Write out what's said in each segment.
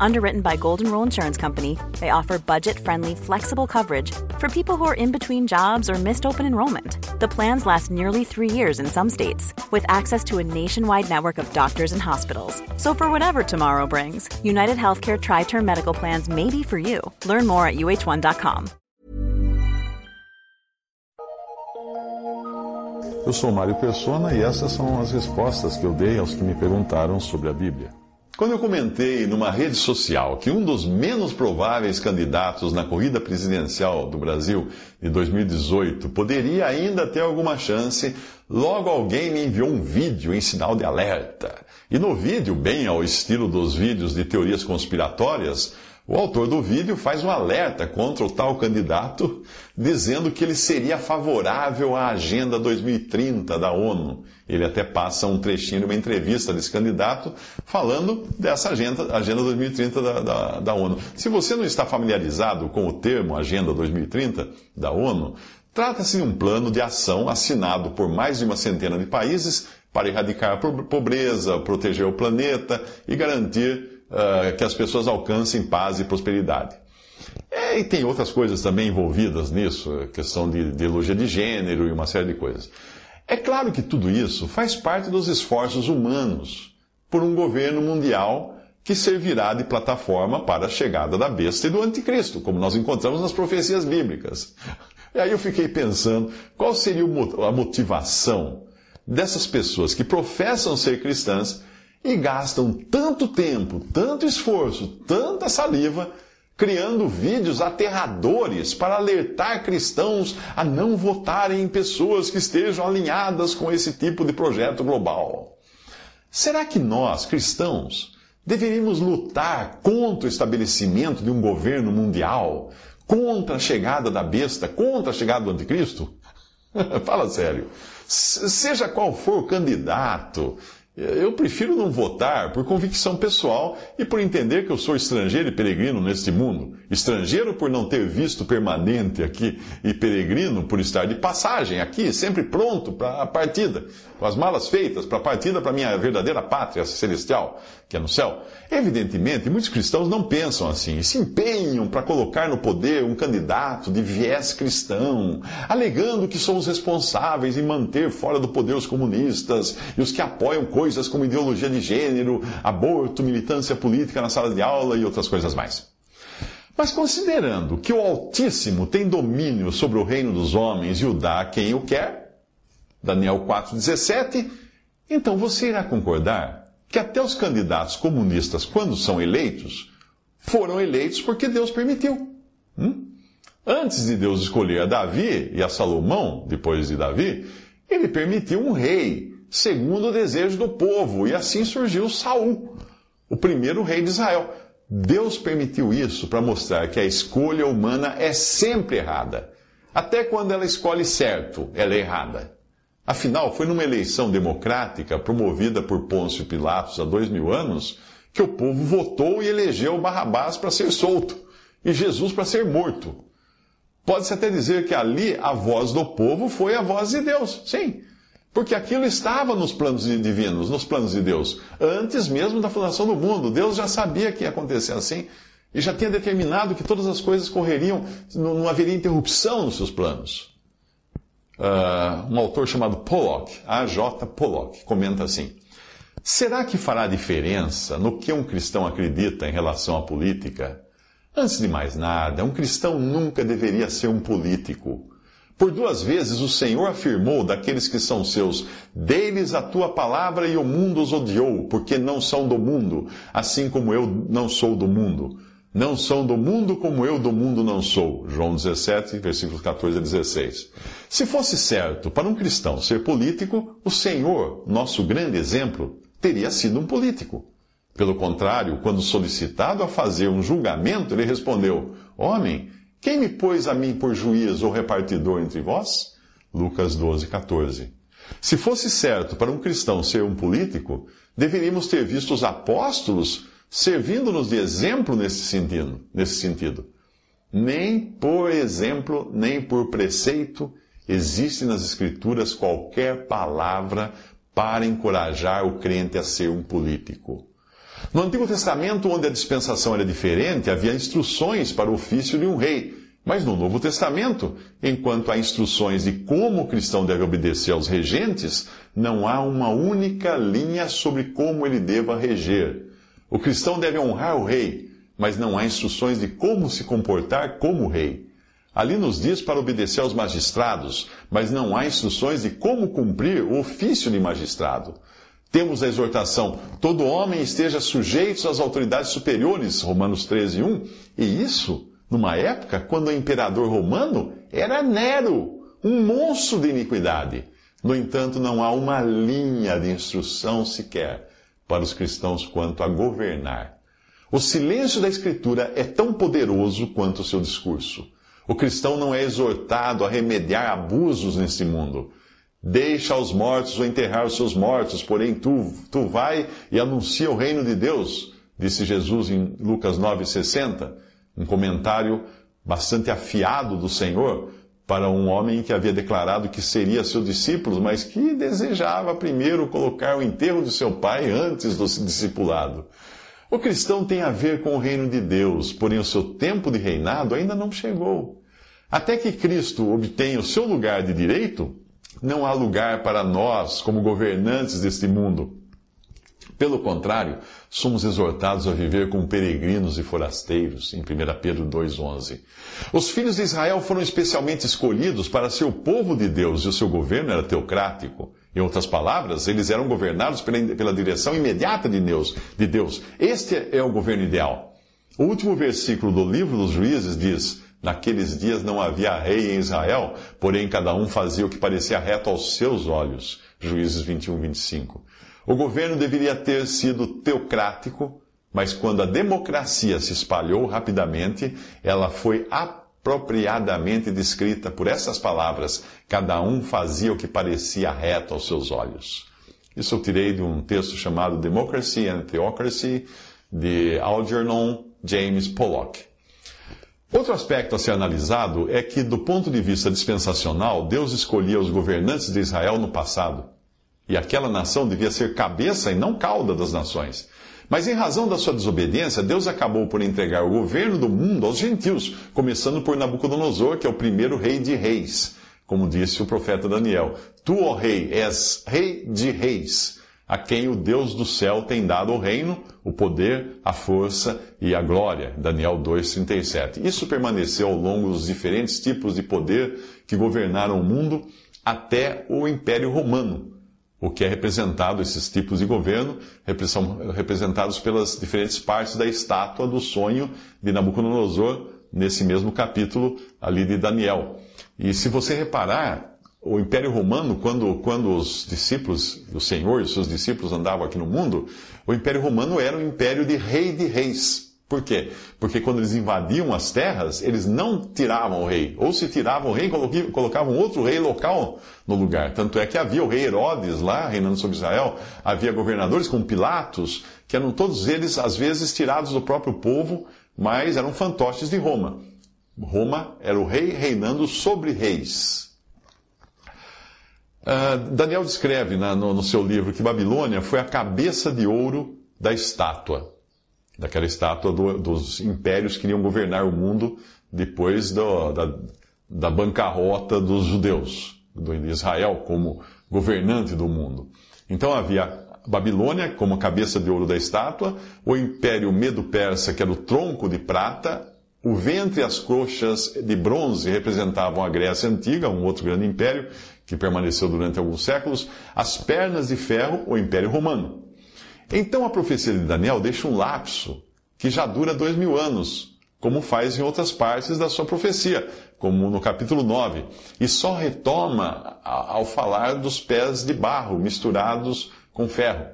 Underwritten by Golden Rule Insurance Company, they offer budget friendly, flexible coverage for people who are in between jobs or missed open enrollment. The plans last nearly three years in some states, with access to a nationwide network of doctors and hospitals. So, for whatever tomorrow brings, United Healthcare Tri Term Medical Plans may be for you. Learn more at uh1.com. Eu sou Mário Persona e essas são as respostas que eu dei aos que me perguntaram sobre a Bíblia. Quando eu comentei numa rede social que um dos menos prováveis candidatos na corrida presidencial do Brasil de 2018 poderia ainda ter alguma chance, logo alguém me enviou um vídeo em sinal de alerta. E no vídeo, bem ao estilo dos vídeos de teorias conspiratórias, o autor do vídeo faz um alerta contra o tal candidato, dizendo que ele seria favorável à Agenda 2030 da ONU. Ele até passa um trechinho de uma entrevista desse candidato falando dessa Agenda, agenda 2030 da, da, da ONU. Se você não está familiarizado com o termo Agenda 2030 da ONU, trata-se de um plano de ação assinado por mais de uma centena de países para erradicar a pobreza, proteger o planeta e garantir uh, que as pessoas alcancem paz e prosperidade. É, e tem outras coisas também envolvidas nisso, questão de ideologia de gênero e uma série de coisas. É claro que tudo isso faz parte dos esforços humanos por um governo mundial que servirá de plataforma para a chegada da besta e do anticristo, como nós encontramos nas profecias bíblicas. E aí eu fiquei pensando, qual seria a motivação dessas pessoas que professam ser cristãs e gastam tanto tempo, tanto esforço, tanta saliva criando vídeos aterradores para alertar cristãos a não votarem em pessoas que estejam alinhadas com esse tipo de projeto global. Será que nós, cristãos, deveríamos lutar contra o estabelecimento de um governo mundial, contra a chegada da besta, contra a chegada do anticristo? Fala sério. Seja qual for o candidato, eu prefiro não votar por convicção pessoal e por entender que eu sou estrangeiro e peregrino neste mundo. Estrangeiro por não ter visto permanente aqui e peregrino por estar de passagem aqui, sempre pronto para a partida, com as malas feitas para a partida para minha verdadeira pátria celestial, que é no céu. Evidentemente, muitos cristãos não pensam assim e se empenham para colocar no poder um candidato de viés cristão, alegando que somos responsáveis em manter fora do poder os comunistas e os que apoiam coisas coisas como ideologia de gênero, aborto, militância política na sala de aula e outras coisas mais. Mas considerando que o Altíssimo tem domínio sobre o reino dos homens e o dá a quem o quer, Daniel 4,17, então você irá concordar que até os candidatos comunistas, quando são eleitos, foram eleitos porque Deus permitiu. Hum? Antes de Deus escolher a Davi e a Salomão, depois de Davi, ele permitiu um rei segundo o desejo do povo, e assim surgiu Saul, o primeiro rei de Israel. Deus permitiu isso para mostrar que a escolha humana é sempre errada. Até quando ela escolhe certo, ela é errada. Afinal, foi numa eleição democrática promovida por Pôncio Pilatos há dois mil anos que o povo votou e elegeu Barrabás para ser solto e Jesus para ser morto. Pode-se até dizer que ali a voz do povo foi a voz de Deus. Sim, porque aquilo estava nos planos divinos, nos planos de Deus. Antes mesmo da fundação do mundo, Deus já sabia que ia acontecer assim e já tinha determinado que todas as coisas correriam, não, haveria interrupção nos seus planos. Uh, um autor chamado Pollock, A.J. Pollock, comenta assim: Será que fará diferença no que um cristão acredita em relação à política? Antes de mais nada, um cristão nunca deveria ser um político. Por duas vezes o Senhor afirmou daqueles que são seus: Dei-lhes a tua palavra e o mundo os odiou, porque não são do mundo, assim como eu não sou do mundo. Não são do mundo como eu do mundo não sou. João 17, versículos 14 a 16. Se fosse certo para um cristão ser político, o Senhor, nosso grande exemplo, teria sido um político. Pelo contrário, quando solicitado a fazer um julgamento, ele respondeu: Homem, quem me pôs a mim por juiz ou repartidor entre vós? Lucas 12, 14. Se fosse certo para um cristão ser um político, deveríamos ter visto os apóstolos servindo-nos de exemplo nesse sentido. Nesse sentido. Nem por exemplo, nem por preceito, existe nas Escrituras qualquer palavra para encorajar o crente a ser um político. No Antigo Testamento, onde a dispensação era diferente, havia instruções para o ofício de um rei. Mas no Novo Testamento, enquanto há instruções de como o cristão deve obedecer aos regentes, não há uma única linha sobre como ele deva reger. O cristão deve honrar o rei, mas não há instruções de como se comportar como rei. Ali nos diz para obedecer aos magistrados, mas não há instruções de como cumprir o ofício de magistrado. Temos a exortação: todo homem esteja sujeito às autoridades superiores, Romanos 13, 1, e isso numa época quando o imperador romano era Nero, um monstro de iniquidade. No entanto, não há uma linha de instrução sequer para os cristãos quanto a governar. O silêncio da Escritura é tão poderoso quanto o seu discurso. O cristão não é exortado a remediar abusos neste mundo. Deixa aos mortos ou enterrar os seus mortos, porém tu, tu vai e anuncia o reino de Deus, disse Jesus em Lucas 9,60, um comentário bastante afiado do Senhor para um homem que havia declarado que seria seu discípulo, mas que desejava primeiro colocar o enterro de seu pai antes do discipulado. O cristão tem a ver com o reino de Deus, porém o seu tempo de reinado ainda não chegou. Até que Cristo obtenha o seu lugar de direito, não há lugar para nós como governantes deste mundo. Pelo contrário, somos exortados a viver como peregrinos e forasteiros, em 1 Pedro 2,11. Os filhos de Israel foram especialmente escolhidos para ser o povo de Deus e o seu governo era teocrático. Em outras palavras, eles eram governados pela, pela direção imediata de Deus, de Deus. Este é o governo ideal. O último versículo do livro dos Juízes diz: Naqueles dias não havia rei em Israel, porém cada um fazia o que parecia reto aos seus olhos. Juízes 21, 25. O governo deveria ter sido teocrático, mas quando a democracia se espalhou rapidamente, ela foi apropriadamente descrita por essas palavras: cada um fazia o que parecia reto aos seus olhos. Isso eu tirei de um texto chamado Democracy and Theocracy, de Algernon James Pollock. Outro aspecto a ser analisado é que, do ponto de vista dispensacional, Deus escolhia os governantes de Israel no passado. E aquela nação devia ser cabeça e não cauda das nações. Mas em razão da sua desobediência, Deus acabou por entregar o governo do mundo aos gentios, começando por Nabucodonosor, que é o primeiro rei de reis. Como disse o profeta Daniel: Tu, ó rei, és rei de reis, a quem o Deus do céu tem dado o reino, o poder, a força e a glória. Daniel 2,37. Isso permaneceu ao longo dos diferentes tipos de poder que governaram o mundo até o Império Romano o que é representado, esses tipos de governo, são representados pelas diferentes partes da estátua do sonho de Nabucodonosor, nesse mesmo capítulo ali de Daniel. E se você reparar, o Império Romano, quando, quando os discípulos, o Senhor e os seus discípulos andavam aqui no mundo, o Império Romano era um império de rei de reis. Por quê? Porque quando eles invadiam as terras, eles não tiravam o rei. Ou se tiravam o rei, colocavam outro rei local no lugar. Tanto é que havia o rei Herodes lá, reinando sobre Israel. Havia governadores como Pilatos, que eram todos eles, às vezes, tirados do próprio povo, mas eram fantoches de Roma. Roma era o rei reinando sobre reis. Uh, Daniel descreve né, no, no seu livro que Babilônia foi a cabeça de ouro da estátua daquela estátua do, dos impérios que iriam governar o mundo depois do, da, da bancarrota dos judeus, do Israel como governante do mundo. Então havia Babilônia como cabeça de ouro da estátua, o império medo-persa, que era o tronco de prata, o ventre e as coxas de bronze representavam a Grécia Antiga, um outro grande império que permaneceu durante alguns séculos, as pernas de ferro, o Império Romano. Então a profecia de Daniel deixa um lapso que já dura dois mil anos, como faz em outras partes da sua profecia, como no capítulo 9, e só retoma ao falar dos pés de barro misturados com ferro,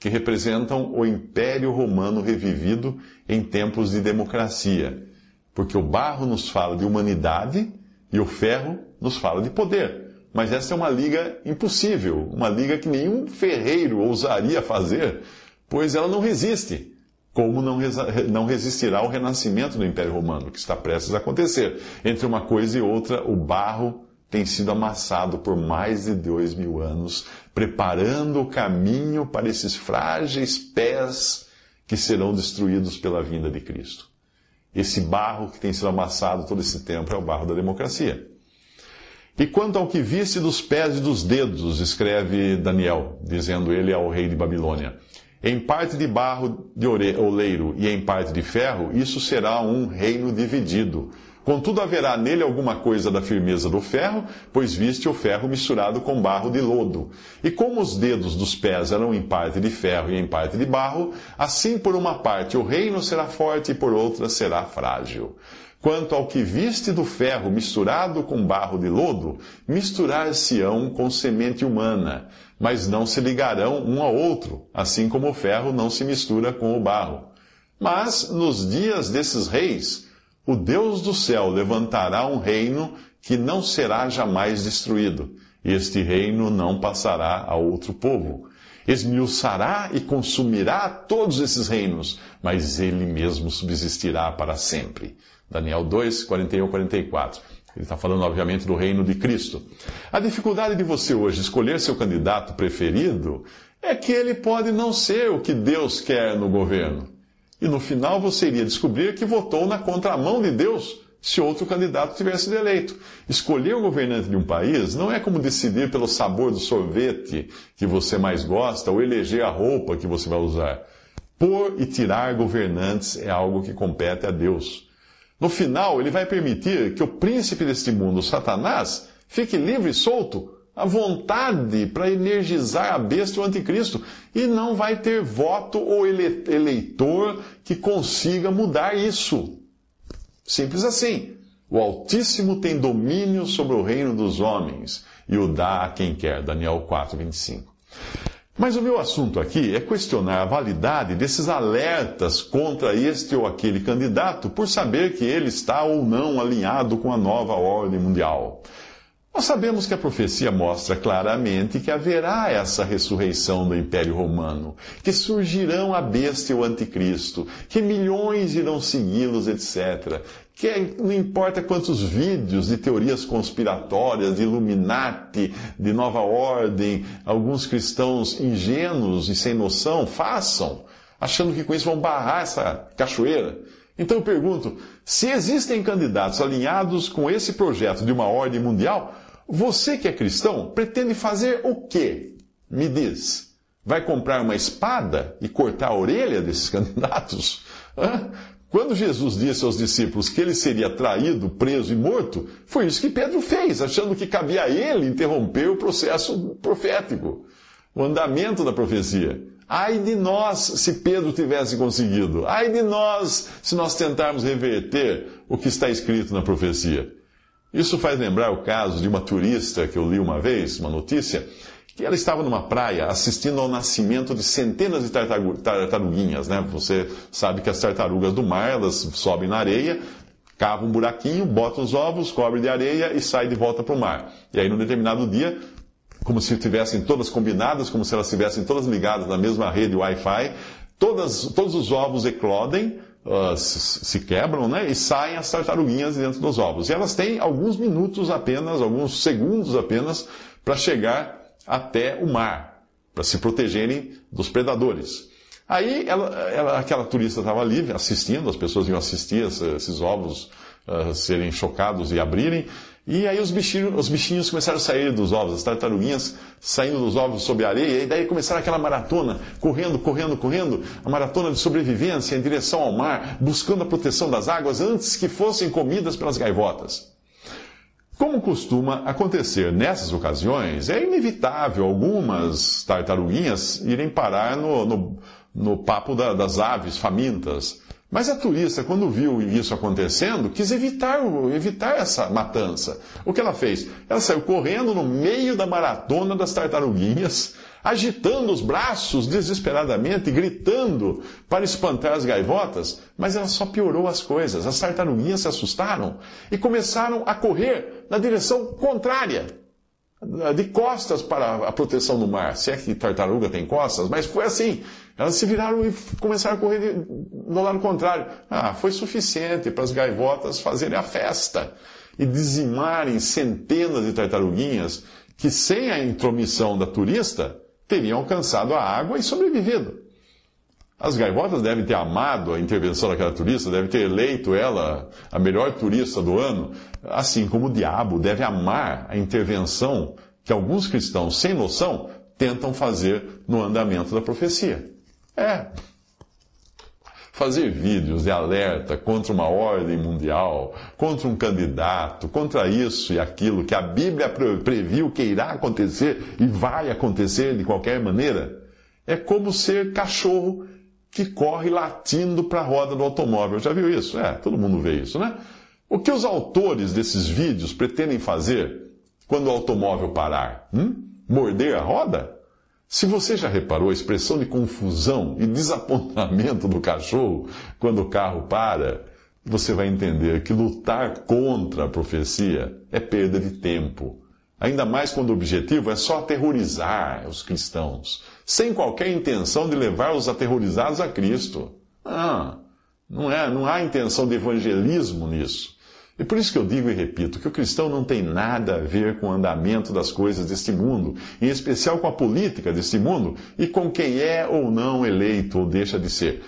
que representam o Império Romano revivido em tempos de democracia, porque o barro nos fala de humanidade e o ferro nos fala de poder. Mas essa é uma liga impossível, uma liga que nenhum ferreiro ousaria fazer, pois ela não resiste. como não, não resistirá ao renascimento do Império Romano, que está prestes a acontecer. Entre uma coisa e outra, o barro tem sido amassado por mais de dois mil anos, preparando o caminho para esses frágeis pés que serão destruídos pela vinda de Cristo. Esse barro que tem sido amassado todo esse tempo é o barro da democracia. E quanto ao que viste dos pés e dos dedos, escreve Daniel, dizendo ele ao rei de Babilônia, em parte de barro de oleiro e em parte de ferro, isso será um reino dividido. Contudo, haverá nele alguma coisa da firmeza do ferro, pois viste o ferro misturado com barro de lodo. E como os dedos dos pés eram em parte de ferro e em parte de barro, assim por uma parte o reino será forte e por outra será frágil. Quanto ao que viste do ferro misturado com barro de lodo, misturar-se-ão com semente humana, mas não se ligarão um ao outro, assim como o ferro não se mistura com o barro. Mas, nos dias desses reis, o Deus do céu levantará um reino que não será jamais destruído. Este reino não passará a outro povo. Esmiuçará e consumirá todos esses reinos, mas ele mesmo subsistirá para sempre. Daniel 2, 41 44. Ele está falando, obviamente, do reino de Cristo. A dificuldade de você hoje escolher seu candidato preferido é que ele pode não ser o que Deus quer no governo. E no final você iria descobrir que votou na contramão de Deus se outro candidato tivesse sido eleito. Escolher o governante de um país não é como decidir pelo sabor do sorvete que você mais gosta ou eleger a roupa que você vai usar. Pôr e tirar governantes é algo que compete a Deus. No final, ele vai permitir que o príncipe deste mundo, Satanás, fique livre e solto, à vontade para energizar a besta e o anticristo, e não vai ter voto ou eleitor que consiga mudar isso. Simples assim. O Altíssimo tem domínio sobre o reino dos homens e o dá a quem quer. Daniel 4, 25. Mas o meu assunto aqui é questionar a validade desses alertas contra este ou aquele candidato por saber que ele está ou não alinhado com a nova ordem mundial. Nós sabemos que a profecia mostra claramente que haverá essa ressurreição do Império Romano, que surgirão a besta e o anticristo, que milhões irão segui-los, etc. Que é, não importa quantos vídeos de teorias conspiratórias, de Illuminati, de nova ordem, alguns cristãos ingênuos e sem noção façam, achando que com isso vão barrar essa cachoeira. Então eu pergunto, se existem candidatos alinhados com esse projeto de uma ordem mundial, você que é cristão pretende fazer o quê? Me diz. Vai comprar uma espada e cortar a orelha desses candidatos? Hã? Quando Jesus disse aos discípulos que ele seria traído, preso e morto, foi isso que Pedro fez, achando que cabia a ele interromper o processo profético, o andamento da profecia. Ai de nós se Pedro tivesse conseguido. Ai de nós se nós tentarmos reverter o que está escrito na profecia. Isso faz lembrar o caso de uma turista que eu li uma vez, uma notícia, que ela estava numa praia assistindo ao nascimento de centenas de tartaruguinhas, né? Você sabe que as tartarugas do mar, elas sobem na areia, cavam um buraquinho, botam os ovos, cobrem de areia e saem de volta para o mar. E aí, num determinado dia, como se estivessem todas combinadas, como se elas estivessem todas ligadas na mesma rede Wi-Fi, todos os ovos eclodem, uh, se, quebram, né? E saem as tartaruguinhas dentro dos ovos. E elas têm alguns minutos apenas, alguns segundos apenas, para chegar até o mar, para se protegerem dos predadores. Aí ela, ela, aquela turista estava ali assistindo, as pessoas iam assistir esses ovos uh, serem chocados e abrirem. E aí os bichinhos, os bichinhos começaram a sair dos ovos, as tartaruguinhas saindo dos ovos sob a areia, e daí começaram aquela maratona, correndo, correndo, correndo, a maratona de sobrevivência em direção ao mar, buscando a proteção das águas antes que fossem comidas pelas gaivotas. Como costuma acontecer nessas ocasiões, é inevitável algumas tartaruguinhas irem parar no, no, no papo da, das aves famintas mas a turista, quando viu isso acontecendo, quis evitar, evitar essa matança. O que ela fez? Ela saiu correndo no meio da maratona das tartaruguinhas, agitando os braços desesperadamente, gritando para espantar as gaivotas, mas ela só piorou as coisas. As tartaruguinhas se assustaram e começaram a correr na direção contrária. De costas para a proteção do mar. Se é que tartaruga tem costas, mas foi assim. Elas se viraram e começaram a correr no lado contrário. Ah, foi suficiente para as gaivotas fazerem a festa e dizimarem centenas de tartaruguinhas que, sem a intromissão da turista, teriam alcançado a água e sobrevivido. As gaivotas devem ter amado a intervenção daquela turista, devem ter eleito ela a melhor turista do ano, assim como o diabo deve amar a intervenção que alguns cristãos sem noção tentam fazer no andamento da profecia. É. Fazer vídeos de alerta contra uma ordem mundial, contra um candidato, contra isso e aquilo que a Bíblia previu que irá acontecer e vai acontecer de qualquer maneira, é como ser cachorro que corre latindo para a roda do automóvel. Já viu isso? É, todo mundo vê isso, né? O que os autores desses vídeos pretendem fazer quando o automóvel parar? Hum? Morder a roda? Se você já reparou a expressão de confusão e desapontamento do cachorro quando o carro para, você vai entender que lutar contra a profecia é perda de tempo. Ainda mais quando o objetivo é só aterrorizar os cristãos, sem qualquer intenção de levar os aterrorizados a Cristo. Ah, não, é, não há intenção de evangelismo nisso. E por isso que eu digo e repito que o cristão não tem nada a ver com o andamento das coisas deste mundo, em especial com a política deste mundo e com quem é ou não eleito ou deixa de ser.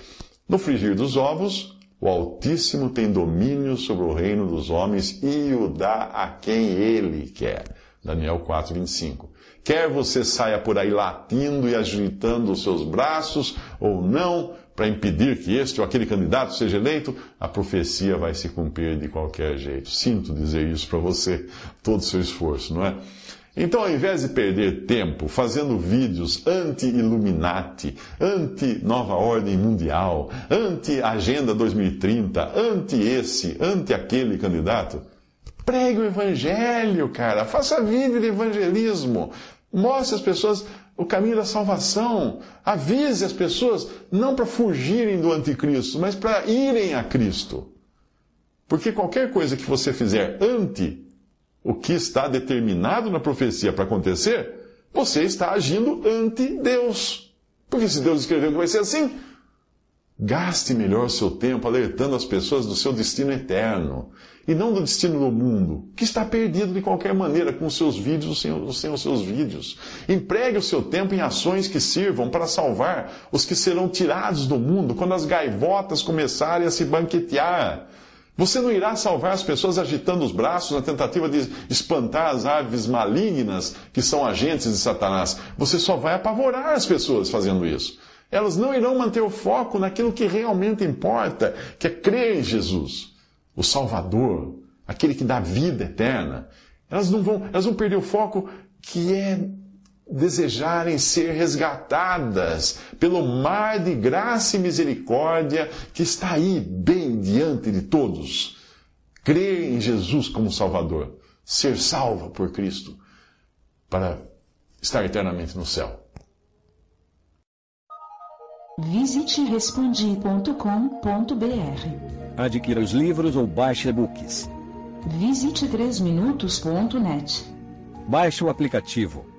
No frigir dos ovos, o Altíssimo tem domínio sobre o reino dos homens e o dá a quem ele quer. Daniel 4, 25. Quer você saia por aí latindo e agitando os seus braços ou não, para impedir que este ou aquele candidato seja eleito, a profecia vai se cumprir de qualquer jeito. Sinto dizer isso para você, todo o seu esforço, não é? Então, ao invés de perder tempo fazendo vídeos anti-Illuminati, anti-Nova Ordem Mundial, anti-Agenda 2030, anti-esse, anti-aquele candidato, pregue o Evangelho, cara. Faça vídeo de evangelismo. Mostre às pessoas o caminho da salvação. Avise as pessoas, não para fugirem do anticristo, mas para irem a Cristo. Porque qualquer coisa que você fizer ante o que está determinado na profecia para acontecer, você está agindo ante Deus. Porque se Deus escreveu que vai ser assim, gaste melhor o seu tempo alertando as pessoas do seu destino eterno e não do destino do mundo, que está perdido de qualquer maneira com os seus vídeos ou sem, os seus vídeos. Empregue o seu tempo em ações que sirvam para salvar os que serão tirados do mundo quando as gaivotas começarem a se banquetear. Você não irá salvar as pessoas agitando os braços na tentativa de espantar as aves malignas que são agentes de Satanás. Você só vai apavorar as pessoas fazendo isso. Elas não irão manter o foco naquilo que realmente importa, que é crer em Jesus o Salvador, aquele que dá vida eterna, elas não vão, elas vão perder o foco que é desejarem ser resgatadas pelo mar de graça e misericórdia que está aí bem diante de todos. Crer em Jesus como Salvador, ser salva por Cristo, para estar eternamente no céu. Visite respondi.com.br. Adquira os livros ou baixe e-books. Visite 3minutos.net. Baixe o aplicativo